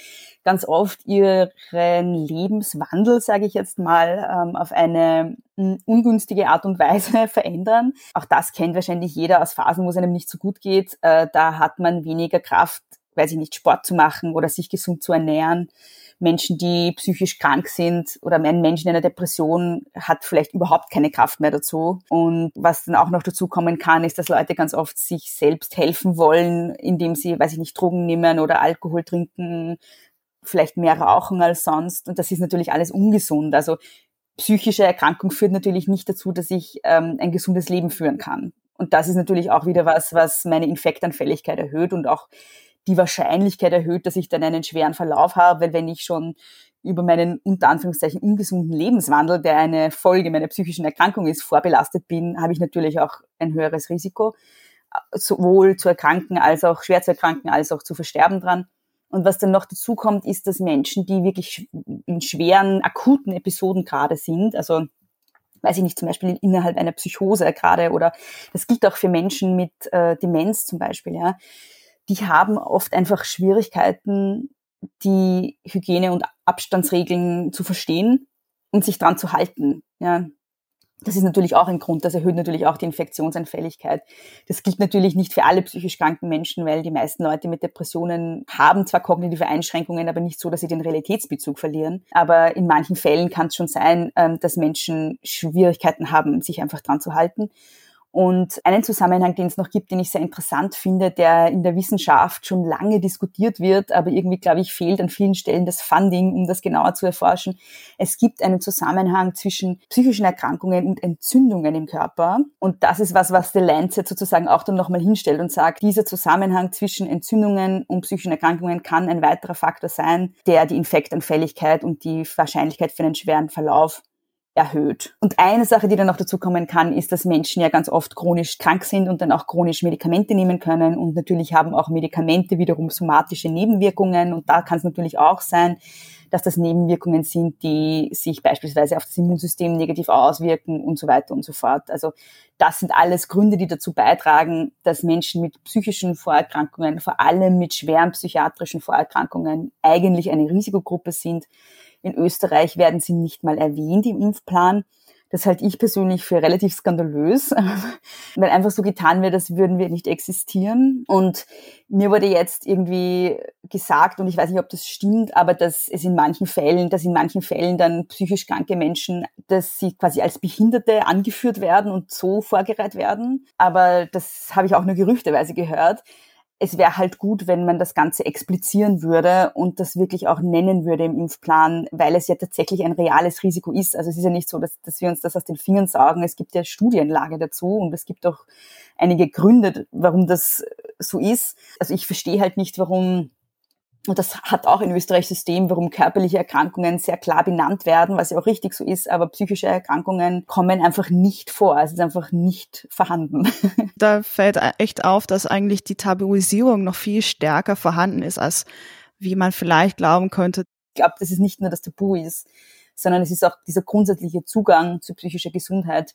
ganz oft ihren Lebenswandel, sage ich jetzt mal, ähm, auf eine hm, ungünstige Art und Weise verändern. Auch das kennt wahrscheinlich jeder aus Phasen, wo es einem nicht so gut geht. Äh, da hat man weniger Kraft, weiß ich nicht, Sport zu machen oder sich gesund zu ernähren. Menschen, die psychisch krank sind oder ein Mensch in einer Depression hat vielleicht überhaupt keine Kraft mehr dazu. Und was dann auch noch dazu kommen kann, ist, dass Leute ganz oft sich selbst helfen wollen, indem sie, weiß ich nicht, Drogen nehmen oder Alkohol trinken, vielleicht mehr rauchen als sonst. Und das ist natürlich alles ungesund. Also psychische Erkrankung führt natürlich nicht dazu, dass ich ähm, ein gesundes Leben führen kann. Und das ist natürlich auch wieder was, was meine Infektanfälligkeit erhöht und auch die Wahrscheinlichkeit erhöht, dass ich dann einen schweren Verlauf habe, weil wenn ich schon über meinen unter Anführungszeichen ungesunden Lebenswandel, der eine Folge meiner psychischen Erkrankung ist, vorbelastet bin, habe ich natürlich auch ein höheres Risiko, sowohl zu erkranken als auch schwer zu erkranken, als auch zu versterben dran. Und was dann noch dazu kommt, ist, dass Menschen, die wirklich in schweren, akuten Episoden gerade sind, also weiß ich nicht, zum Beispiel innerhalb einer Psychose gerade oder das gilt auch für Menschen mit äh, Demenz zum Beispiel, ja, die haben oft einfach Schwierigkeiten, die Hygiene- und Abstandsregeln zu verstehen und sich dran zu halten. Ja. Das ist natürlich auch ein Grund, das erhöht natürlich auch die Infektionsanfälligkeit. Das gilt natürlich nicht für alle psychisch kranken Menschen, weil die meisten Leute mit Depressionen haben zwar kognitive Einschränkungen, aber nicht so, dass sie den Realitätsbezug verlieren. Aber in manchen Fällen kann es schon sein, ähm, dass Menschen Schwierigkeiten haben, sich einfach dran zu halten. Und einen Zusammenhang, den es noch gibt, den ich sehr interessant finde, der in der Wissenschaft schon lange diskutiert wird, aber irgendwie, glaube ich, fehlt an vielen Stellen das Funding, um das genauer zu erforschen. Es gibt einen Zusammenhang zwischen psychischen Erkrankungen und Entzündungen im Körper. Und das ist was, was der Lancet sozusagen auch dann nochmal hinstellt und sagt, dieser Zusammenhang zwischen Entzündungen und psychischen Erkrankungen kann ein weiterer Faktor sein, der die Infektanfälligkeit und die Wahrscheinlichkeit für einen schweren Verlauf erhöht. Und eine Sache, die dann noch dazu kommen kann, ist, dass Menschen ja ganz oft chronisch krank sind und dann auch chronisch Medikamente nehmen können. Und natürlich haben auch Medikamente wiederum somatische Nebenwirkungen. Und da kann es natürlich auch sein, dass das Nebenwirkungen sind, die sich beispielsweise auf das Immunsystem negativ auswirken und so weiter und so fort. Also das sind alles Gründe, die dazu beitragen, dass Menschen mit psychischen Vorerkrankungen, vor allem mit schweren psychiatrischen Vorerkrankungen, eigentlich eine Risikogruppe sind in Österreich werden sie nicht mal erwähnt im Impfplan. Das halte ich persönlich für relativ skandalös, weil einfach so getan wird, als würden wir nicht existieren. Und mir wurde jetzt irgendwie gesagt, und ich weiß nicht, ob das stimmt, aber dass es in manchen Fällen, dass in manchen Fällen dann psychisch kranke Menschen, dass sie quasi als Behinderte angeführt werden und so vorgereiht werden. Aber das habe ich auch nur gerüchteweise gehört es wäre halt gut, wenn man das Ganze explizieren würde und das wirklich auch nennen würde im Impfplan, weil es ja tatsächlich ein reales Risiko ist. Also es ist ja nicht so, dass, dass wir uns das aus den Fingern saugen. Es gibt ja Studienlage dazu und es gibt auch einige Gründe, warum das so ist. Also ich verstehe halt nicht, warum und das hat auch in Österreich System, warum körperliche Erkrankungen sehr klar benannt werden, was ja auch richtig so ist, aber psychische Erkrankungen kommen einfach nicht vor. Es ist einfach nicht vorhanden. Da fällt echt auf, dass eigentlich die Tabuisierung noch viel stärker vorhanden ist, als wie man vielleicht glauben könnte. Ich glaube, dass es nicht nur das Tabu ist, sondern es ist auch dieser grundsätzliche Zugang zu psychischer Gesundheit,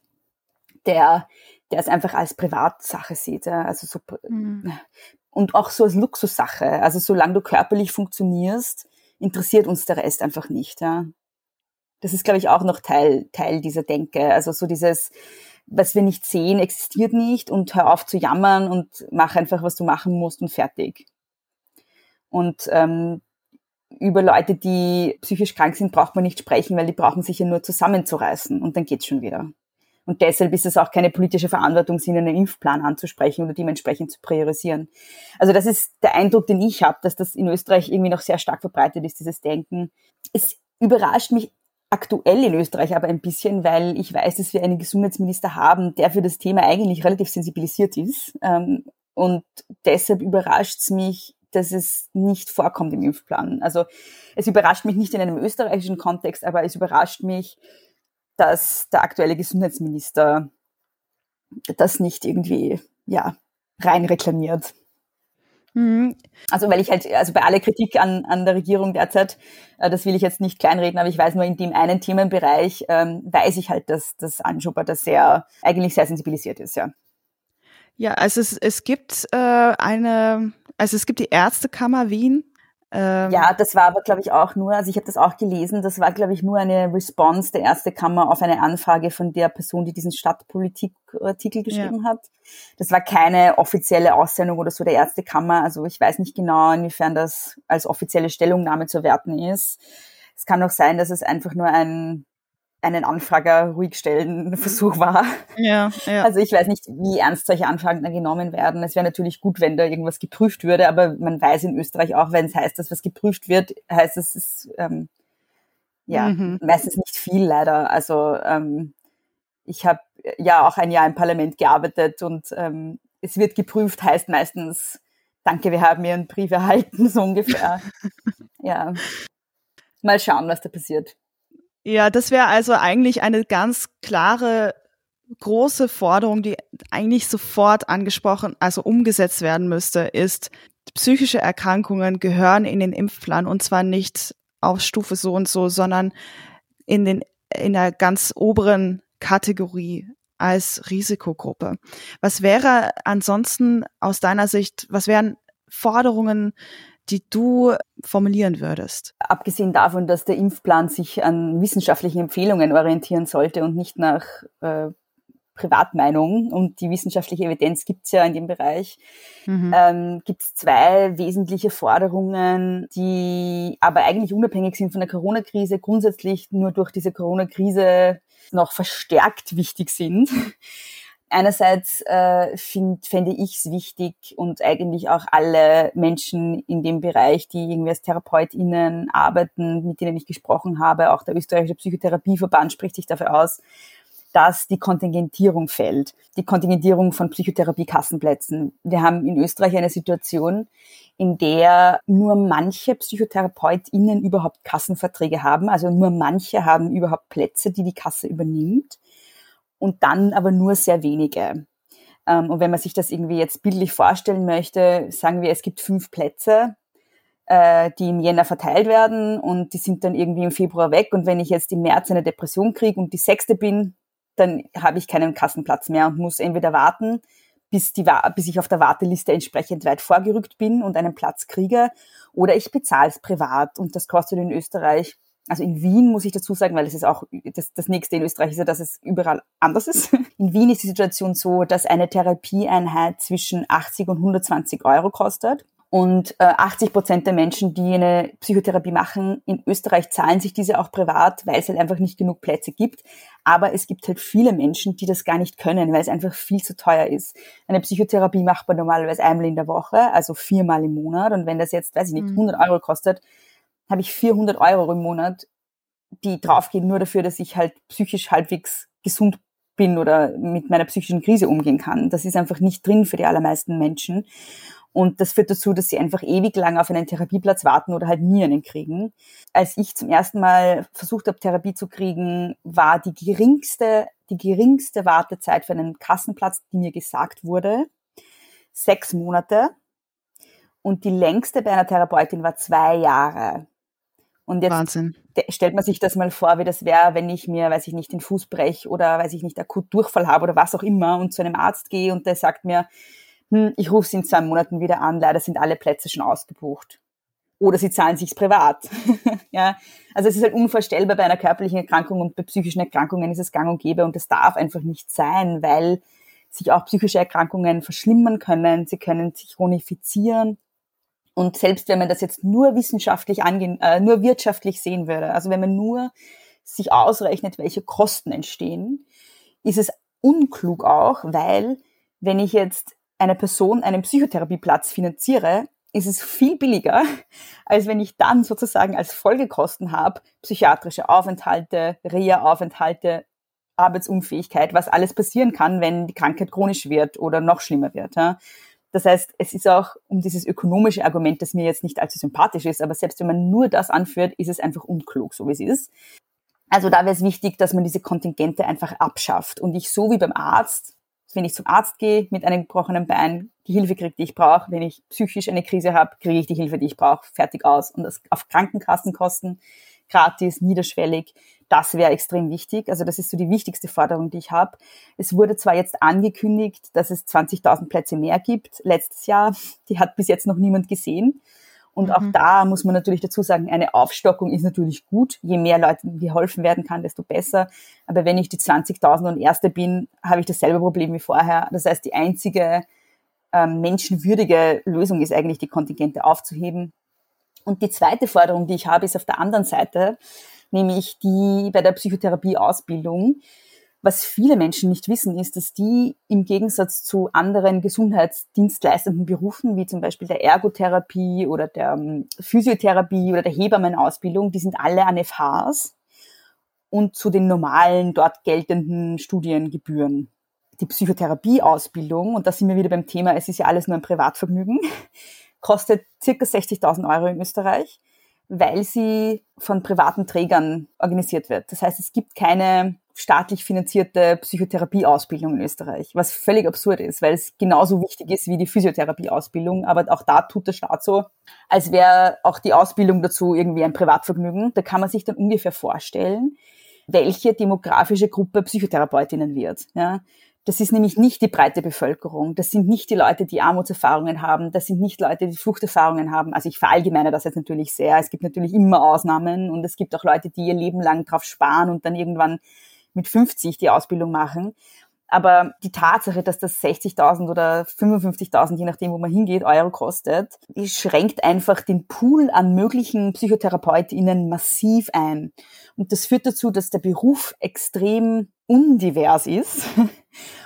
der der es einfach als Privatsache sieht. Ja. Also so, mhm und auch so als Luxussache. Also solange du körperlich funktionierst, interessiert uns der Rest einfach nicht. Ja. Das ist, glaube ich, auch noch Teil, Teil dieser Denke. Also so dieses, was wir nicht sehen, existiert nicht und hör auf zu jammern und mach einfach, was du machen musst und fertig. Und ähm, über Leute, die psychisch krank sind, braucht man nicht sprechen, weil die brauchen sich ja nur zusammenzureißen und dann geht's schon wieder. Und deshalb ist es auch keine politische Verantwortung, sie in einen Impfplan anzusprechen oder dementsprechend zu priorisieren. Also das ist der Eindruck, den ich habe, dass das in Österreich irgendwie noch sehr stark verbreitet ist, dieses Denken. Es überrascht mich aktuell in Österreich aber ein bisschen, weil ich weiß, dass wir einen Gesundheitsminister haben, der für das Thema eigentlich relativ sensibilisiert ist. Ähm, und deshalb überrascht es mich, dass es nicht vorkommt im Impfplan. Also es überrascht mich nicht in einem österreichischen Kontext, aber es überrascht mich, dass der aktuelle Gesundheitsminister das nicht irgendwie, ja, rein reklamiert. Mhm. Also weil ich halt, also bei aller Kritik an, an der Regierung derzeit, äh, das will ich jetzt nicht kleinreden, aber ich weiß nur in dem einen Themenbereich, ähm, weiß ich halt, dass das Anschuber da sehr, eigentlich sehr sensibilisiert ist, ja. Ja, also es, es gibt äh, eine, also es gibt die Ärztekammer Wien, ähm, ja, das war aber, glaube ich, auch nur, also ich habe das auch gelesen, das war, glaube ich, nur eine Response der Erste Kammer auf eine Anfrage von der Person, die diesen Stadtpolitik-Artikel geschrieben ja. hat. Das war keine offizielle Aussendung oder so der Ärztekammer. Also ich weiß nicht genau, inwiefern das als offizielle Stellungnahme zu werten ist. Es kann auch sein, dass es einfach nur ein einen Anfrager ruhig stellen Versuch war. Ja, ja. Also ich weiß nicht, wie ernst solche Anfragen dann genommen werden. Es wäre natürlich gut, wenn da irgendwas geprüft würde, aber man weiß in Österreich auch, wenn es heißt, dass was geprüft wird, heißt es, ist ähm, ja mhm. meistens nicht viel leider. Also ähm, ich habe ja auch ein Jahr im Parlament gearbeitet und ähm, es wird geprüft, heißt meistens, danke, wir haben Ihren Brief erhalten, so ungefähr. ja. Mal schauen, was da passiert. Ja, das wäre also eigentlich eine ganz klare große Forderung, die eigentlich sofort angesprochen, also umgesetzt werden müsste, ist, psychische Erkrankungen gehören in den Impfplan und zwar nicht auf Stufe so und so, sondern in den in der ganz oberen Kategorie als Risikogruppe. Was wäre ansonsten aus deiner Sicht, was wären Forderungen, die du formulieren würdest? Abgesehen davon, dass der Impfplan sich an wissenschaftlichen Empfehlungen orientieren sollte und nicht nach äh, Privatmeinung und die wissenschaftliche Evidenz gibt's ja in dem Bereich, mhm. ähm, gibt es zwei wesentliche Forderungen, die aber eigentlich unabhängig sind von der Corona-Krise, grundsätzlich nur durch diese Corona-Krise noch verstärkt wichtig sind. Einerseits äh, find, fände ich es wichtig und eigentlich auch alle Menschen in dem Bereich, die irgendwie als TherapeutInnen arbeiten, mit denen ich gesprochen habe, auch der österreichische Psychotherapieverband spricht sich dafür aus, dass die Kontingentierung fällt, die Kontingentierung von Psychotherapiekassenplätzen. Wir haben in Österreich eine Situation, in der nur manche PsychotherapeutInnen überhaupt Kassenverträge haben, also nur manche haben überhaupt Plätze, die die Kasse übernimmt und dann aber nur sehr wenige. Ähm, und wenn man sich das irgendwie jetzt bildlich vorstellen möchte, sagen wir, es gibt fünf Plätze, äh, die im Jänner verteilt werden und die sind dann irgendwie im Februar weg. Und wenn ich jetzt im März eine Depression kriege und die sechste bin, dann habe ich keinen Kassenplatz mehr und muss entweder warten, bis, die, bis ich auf der Warteliste entsprechend weit vorgerückt bin und einen Platz kriege, oder ich bezahle es privat und das kostet in Österreich also in Wien muss ich dazu sagen, weil es ist auch das, das nächste in Österreich ist ja, dass es überall anders ist. In Wien ist die Situation so, dass eine Therapieeinheit zwischen 80 und 120 Euro kostet. Und äh, 80 Prozent der Menschen, die eine Psychotherapie machen, in Österreich zahlen sich diese auch privat, weil es halt einfach nicht genug Plätze gibt. Aber es gibt halt viele Menschen, die das gar nicht können, weil es einfach viel zu teuer ist. Eine Psychotherapie macht man normalerweise einmal in der Woche, also viermal im Monat. Und wenn das jetzt, weiß ich nicht, 100 mhm. Euro kostet, habe ich 400 Euro im Monat, die draufgehen nur dafür, dass ich halt psychisch halbwegs gesund bin oder mit meiner psychischen Krise umgehen kann. Das ist einfach nicht drin für die allermeisten Menschen. Und das führt dazu, dass sie einfach ewig lang auf einen Therapieplatz warten oder halt nie einen kriegen. Als ich zum ersten Mal versucht habe, Therapie zu kriegen, war die geringste, die geringste Wartezeit für einen Kassenplatz, die mir gesagt wurde, sechs Monate. Und die längste bei einer Therapeutin war zwei Jahre. Und jetzt Wahnsinn. stellt man sich das mal vor, wie das wäre, wenn ich mir, weiß ich nicht, den Fuß brech oder weiß ich nicht, akut Durchfall habe oder was auch immer und zu einem Arzt gehe und der sagt mir, hm, ich rufe Sie in zwei Monaten wieder an, leider sind alle Plätze schon ausgebucht. Oder sie zahlen sich's privat. ja, also es ist halt unvorstellbar bei einer körperlichen Erkrankung und bei psychischen Erkrankungen ist es gang und gäbe und es darf einfach nicht sein, weil sich auch psychische Erkrankungen verschlimmern können, sie können sich chronifizieren und selbst wenn man das jetzt nur wissenschaftlich angehen, äh, nur wirtschaftlich sehen würde, also wenn man nur sich ausrechnet, welche Kosten entstehen, ist es unklug auch, weil wenn ich jetzt einer Person einen Psychotherapieplatz finanziere, ist es viel billiger, als wenn ich dann sozusagen als Folgekosten habe, psychiatrische Aufenthalte, Reha-Aufenthalte, Arbeitsunfähigkeit, was alles passieren kann, wenn die Krankheit chronisch wird oder noch schlimmer wird. Ja. Das heißt, es ist auch um dieses ökonomische Argument, das mir jetzt nicht allzu sympathisch ist, aber selbst wenn man nur das anführt, ist es einfach unklug, so wie es ist. Also da wäre es wichtig, dass man diese Kontingente einfach abschafft und ich so wie beim Arzt, wenn ich zum Arzt gehe mit einem gebrochenen Bein, die Hilfe kriege, die ich brauche. Wenn ich psychisch eine Krise habe, kriege ich die Hilfe, die ich brauche, fertig aus. Und das auf Krankenkassenkosten, gratis, niederschwellig, das wäre extrem wichtig. Also das ist so die wichtigste Forderung, die ich habe. Es wurde zwar jetzt angekündigt, dass es 20.000 Plätze mehr gibt letztes Jahr. Die hat bis jetzt noch niemand gesehen. Und mhm. auch da muss man natürlich dazu sagen, eine Aufstockung ist natürlich gut. Je mehr Leuten geholfen werden kann, desto besser. Aber wenn ich die 20.000 und Erste bin, habe ich dasselbe Problem wie vorher. Das heißt, die einzige ähm, menschenwürdige Lösung ist eigentlich, die Kontingente aufzuheben. Und die zweite Forderung, die ich habe, ist auf der anderen Seite, nämlich die bei der Psychotherapieausbildung. Was viele Menschen nicht wissen, ist, dass die im Gegensatz zu anderen gesundheitsdienstleistenden Berufen, wie zum Beispiel der Ergotherapie oder der ähm, Physiotherapie oder der Hebammenausbildung, die sind alle an FHs und zu den normalen dort geltenden Studiengebühren. Die Psychotherapieausbildung, und da sind wir wieder beim Thema, es ist ja alles nur ein Privatvergnügen, kostet circa 60.000 Euro in Österreich weil sie von privaten Trägern organisiert wird. Das heißt, es gibt keine staatlich finanzierte Psychotherapieausbildung in Österreich, was völlig absurd ist, weil es genauso wichtig ist wie die Physiotherapieausbildung. Aber auch da tut der Staat so, als wäre auch die Ausbildung dazu irgendwie ein Privatvergnügen. Da kann man sich dann ungefähr vorstellen, welche demografische Gruppe Psychotherapeutinnen wird. Ja? Das ist nämlich nicht die breite Bevölkerung. Das sind nicht die Leute, die Armutserfahrungen haben. Das sind nicht Leute, die Fluchterfahrungen haben. Also ich verallgemeine das jetzt natürlich sehr. Es gibt natürlich immer Ausnahmen und es gibt auch Leute, die ihr Leben lang drauf sparen und dann irgendwann mit 50 die Ausbildung machen. Aber die Tatsache, dass das 60.000 oder 55.000, je nachdem, wo man hingeht, Euro kostet, schränkt einfach den Pool an möglichen PsychotherapeutInnen massiv ein. Und das führt dazu, dass der Beruf extrem undivers ist.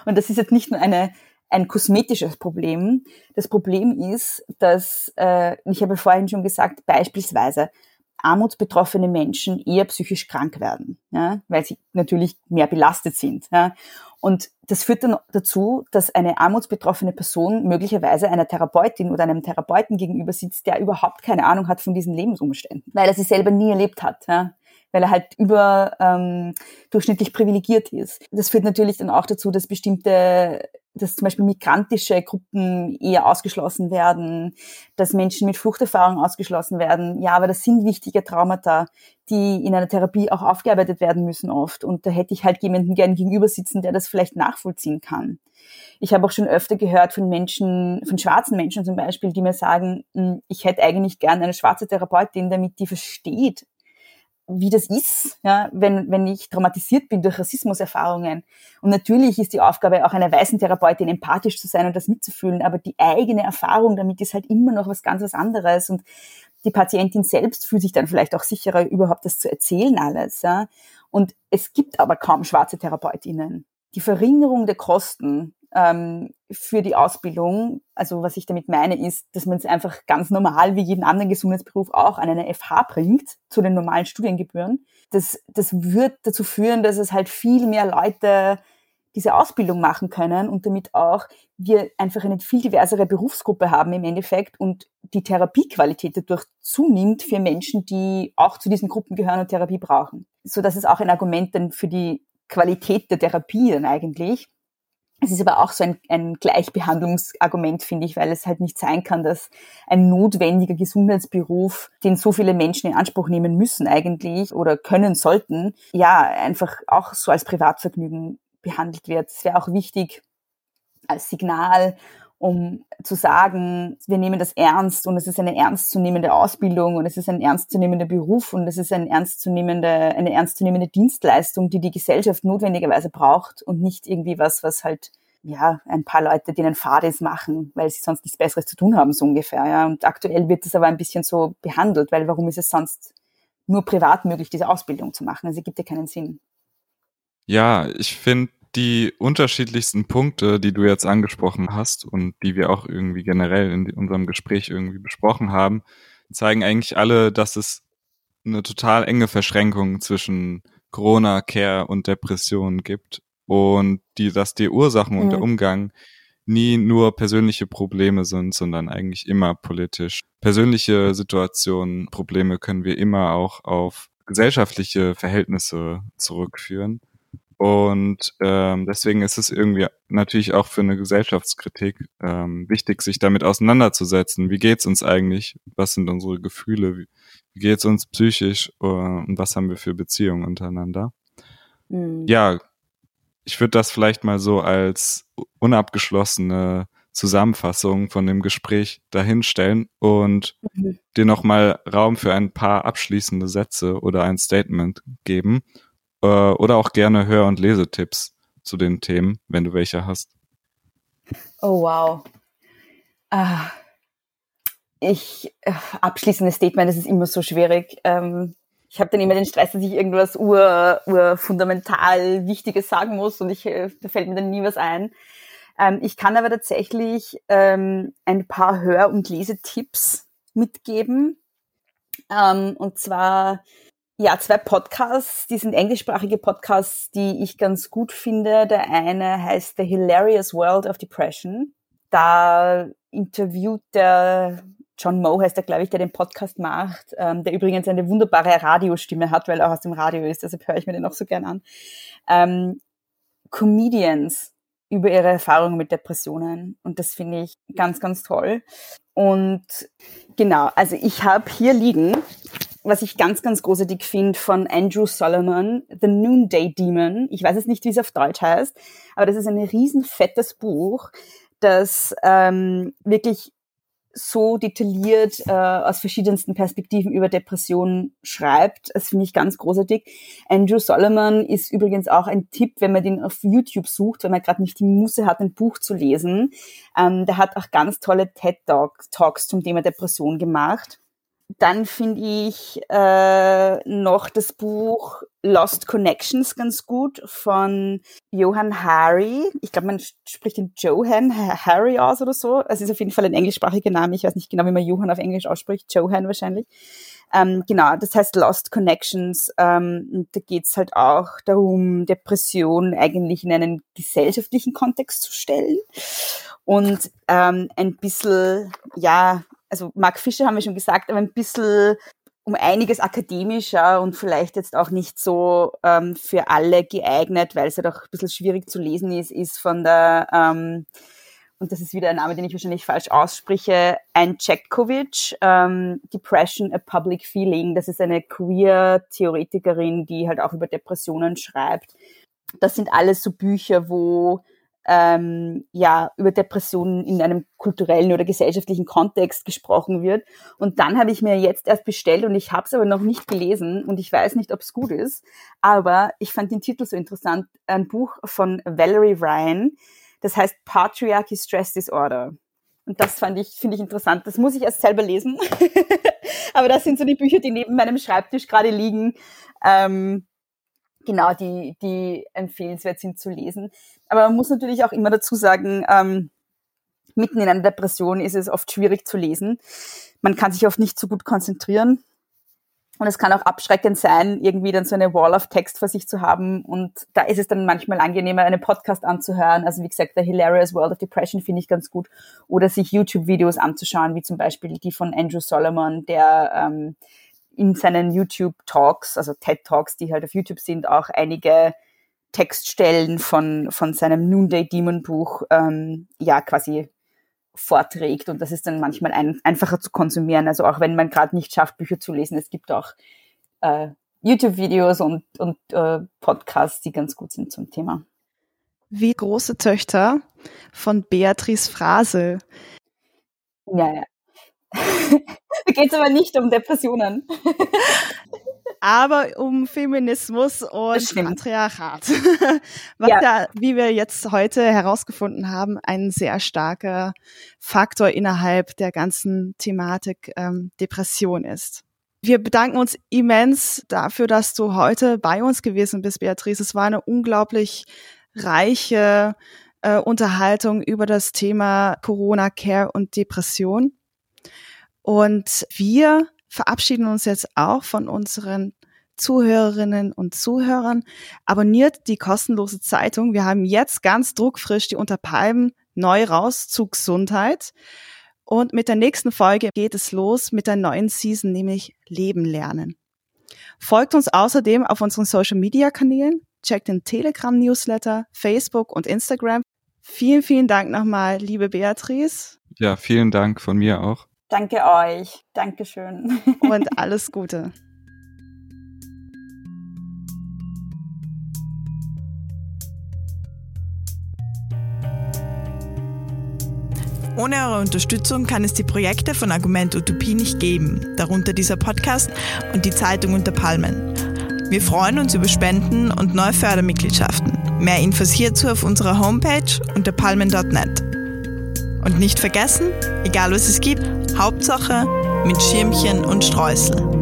Und das ist jetzt nicht nur eine ein kosmetisches Problem. Das Problem ist, dass, äh, ich habe vorhin schon gesagt, beispielsweise armutsbetroffene Menschen eher psychisch krank werden, ja, weil sie natürlich mehr belastet sind. Ja. Und das führt dann dazu, dass eine armutsbetroffene Person möglicherweise einer Therapeutin oder einem Therapeuten gegenüber sitzt, der überhaupt keine Ahnung hat von diesen Lebensumständen, weil er sie selber nie erlebt hat. Ja weil er halt über ähm, durchschnittlich privilegiert ist. Das führt natürlich dann auch dazu, dass bestimmte dass zum Beispiel migrantische Gruppen eher ausgeschlossen werden, dass Menschen mit Fluchterfahrung ausgeschlossen werden. Ja, aber das sind wichtige Traumata, die in einer Therapie auch aufgearbeitet werden müssen oft. Und da hätte ich halt jemanden gern gegenüber sitzen, der das vielleicht nachvollziehen kann. Ich habe auch schon öfter gehört von Menschen, von schwarzen Menschen zum Beispiel, die mir sagen, hm, ich hätte eigentlich gern eine schwarze Therapeutin, damit die versteht, wie das ist, ja, wenn, wenn ich traumatisiert bin durch Rassismuserfahrungen. Und natürlich ist die Aufgabe auch einer weißen Therapeutin empathisch zu sein und das mitzufühlen, aber die eigene Erfahrung damit ist halt immer noch was ganz was anderes und die Patientin selbst fühlt sich dann vielleicht auch sicherer, überhaupt das zu erzählen alles, ja. Und es gibt aber kaum schwarze Therapeutinnen. Die Verringerung der Kosten ähm, für die Ausbildung. Also was ich damit meine, ist, dass man es einfach ganz normal wie jeden anderen Gesundheitsberuf auch an eine FH bringt, zu den normalen Studiengebühren. Das, das wird dazu führen, dass es halt viel mehr Leute diese Ausbildung machen können und damit auch wir einfach eine viel diversere Berufsgruppe haben im Endeffekt und die Therapiequalität dadurch zunimmt für Menschen, die auch zu diesen Gruppen gehören und Therapie brauchen. So dass es auch ein Argument dann für die Qualität der Therapie dann eigentlich. Es ist aber auch so ein, ein Gleichbehandlungsargument, finde ich, weil es halt nicht sein kann, dass ein notwendiger Gesundheitsberuf, den so viele Menschen in Anspruch nehmen müssen eigentlich oder können sollten, ja, einfach auch so als Privatvergnügen behandelt wird. Es wäre auch wichtig als Signal um zu sagen, wir nehmen das ernst und es ist eine ernstzunehmende Ausbildung und es ist ein ernstzunehmender Beruf und es ist ein ernstzunehmende, eine ernstzunehmende Dienstleistung, die die Gesellschaft notwendigerweise braucht und nicht irgendwie was, was halt ja, ein paar Leute, denen Fades machen, weil sie sonst nichts Besseres zu tun haben, so ungefähr. Ja. Und aktuell wird es aber ein bisschen so behandelt, weil warum ist es sonst nur privat möglich, diese Ausbildung zu machen? Also es gibt ja keinen Sinn. Ja, ich finde, die unterschiedlichsten Punkte, die du jetzt angesprochen hast und die wir auch irgendwie generell in unserem Gespräch irgendwie besprochen haben, zeigen eigentlich alle, dass es eine total enge Verschränkung zwischen Corona, Care und Depression gibt und die, dass die Ursachen und der mhm. Umgang nie nur persönliche Probleme sind, sondern eigentlich immer politisch. Persönliche Situationen, Probleme können wir immer auch auf gesellschaftliche Verhältnisse zurückführen. Und ähm, deswegen ist es irgendwie natürlich auch für eine Gesellschaftskritik ähm, wichtig, sich damit auseinanderzusetzen. Wie geht's uns eigentlich? Was sind unsere Gefühle? Wie, wie geht's uns psychisch? Äh, und was haben wir für Beziehungen untereinander? Mhm. Ja, ich würde das vielleicht mal so als unabgeschlossene Zusammenfassung von dem Gespräch dahinstellen und mhm. dir nochmal Raum für ein paar abschließende Sätze oder ein Statement geben äh, oder auch gerne Hör- und Lesetipps zu den Themen, wenn du welche hast. Oh wow. Ah, ich äh, abschließendes Statement, das ist immer so schwierig. Ähm, ich habe dann immer den Stress, dass ich irgendwas ur, ur Wichtiges sagen muss und ich, äh, da fällt mir dann nie was ein. Ähm, ich kann aber tatsächlich ähm, ein paar Hör- und Lesetipps mitgeben. Ähm, und zwar ja, zwei Podcasts, die sind englischsprachige Podcasts, die ich ganz gut finde. Der eine heißt The Hilarious World of Depression. Da interviewt der John Moe heißt der, glaube ich, der den Podcast macht, ähm, der übrigens eine wunderbare Radiostimme hat, weil er auch aus dem Radio ist, deshalb höre ich mir den auch so gern an. Ähm, Comedians über ihre Erfahrungen mit Depressionen und das finde ich ganz, ganz toll. Und genau, also ich habe hier liegen was ich ganz, ganz großartig finde von Andrew Solomon, The Noonday Demon. Ich weiß jetzt nicht, wie es auf Deutsch heißt, aber das ist ein riesen fettes Buch, das ähm, wirklich so detailliert äh, aus verschiedensten Perspektiven über Depressionen schreibt. Das finde ich ganz großartig. Andrew Solomon ist übrigens auch ein Tipp, wenn man den auf YouTube sucht, wenn man gerade nicht die Muße hat, ein Buch zu lesen. Ähm, der hat auch ganz tolle TED-Talks zum Thema Depression gemacht. Dann finde ich äh, noch das Buch Lost Connections ganz gut von Johann Hari. Ich glaube, man spricht den Johan Harry aus oder so. Es ist auf jeden Fall ein englischsprachiger Name. Ich weiß nicht genau, wie man Johann auf Englisch ausspricht. Johan wahrscheinlich. Ähm, genau, das heißt Lost Connections. Ähm, da geht's halt auch darum, Depression eigentlich in einen gesellschaftlichen Kontext zu stellen und ähm, ein bisschen, ja, also Mark Fischer haben wir schon gesagt, aber ein bisschen um einiges akademischer und vielleicht jetzt auch nicht so ähm, für alle geeignet, weil es ja halt doch ein bisschen schwierig zu lesen ist, ist von der, ähm, und das ist wieder ein Name, den ich wahrscheinlich falsch ausspreche, ein Czetkovic, ähm, Depression, a Public Feeling. Das ist eine Queer-Theoretikerin, die halt auch über Depressionen schreibt. Das sind alles so Bücher, wo ähm, ja über Depressionen in einem kulturellen oder gesellschaftlichen Kontext gesprochen wird. Und dann habe ich mir jetzt erst bestellt und ich habe es aber noch nicht gelesen und ich weiß nicht, ob es gut ist. Aber ich fand den Titel so interessant. Ein Buch von Valerie Ryan, das heißt Patriarchy Stress Disorder. Und das fand ich, finde ich interessant. Das muss ich erst selber lesen. aber das sind so die Bücher, die neben meinem Schreibtisch gerade liegen. Ähm, genau, die, die empfehlenswert sind zu lesen. Aber man muss natürlich auch immer dazu sagen, ähm, mitten in einer Depression ist es oft schwierig zu lesen. Man kann sich oft nicht so gut konzentrieren. Und es kann auch abschreckend sein, irgendwie dann so eine Wall of Text vor sich zu haben. Und da ist es dann manchmal angenehmer, einen Podcast anzuhören. Also wie gesagt, der Hilarious World of Depression finde ich ganz gut. Oder sich YouTube-Videos anzuschauen, wie zum Beispiel die von Andrew Solomon, der ähm, in seinen YouTube-Talks, also TED-Talks, die halt auf YouTube sind, auch einige Textstellen von, von seinem Noonday Demon Buch ähm, ja quasi vorträgt und das ist dann manchmal ein, einfacher zu konsumieren. Also auch wenn man gerade nicht schafft, Bücher zu lesen, es gibt auch äh, YouTube-Videos und, und äh, Podcasts, die ganz gut sind zum Thema. Wie große Töchter von Beatrice Frase. Ja, ja. Da geht es aber nicht um Depressionen. aber um Feminismus und Patriarchat. Was ja. ja, wie wir jetzt heute herausgefunden haben, ein sehr starker Faktor innerhalb der ganzen Thematik ähm, Depression ist. Wir bedanken uns immens dafür, dass du heute bei uns gewesen bist, Beatrice. Es war eine unglaublich reiche äh, Unterhaltung über das Thema Corona Care und Depression. Und wir verabschieden uns jetzt auch von unseren Zuhörerinnen und Zuhörern. Abonniert die kostenlose Zeitung. Wir haben jetzt ganz druckfrisch die Unterpalmen neu raus zu Gesundheit. Und mit der nächsten Folge geht es los mit der neuen Season, nämlich Leben lernen. Folgt uns außerdem auf unseren Social Media Kanälen, checkt den Telegram Newsletter, Facebook und Instagram. Vielen, vielen Dank nochmal, liebe Beatrice. Ja, vielen Dank von mir auch. Danke euch. Dankeschön. Und alles Gute. Ohne eure Unterstützung kann es die Projekte von Argument Utopie nicht geben, darunter dieser Podcast und die Zeitung unter Palmen. Wir freuen uns über Spenden und neue Fördermitgliedschaften. Mehr Infos hierzu auf unserer Homepage unter palmen.net. Und nicht vergessen, egal was es gibt, Hauptsache mit Schirmchen und Streusel.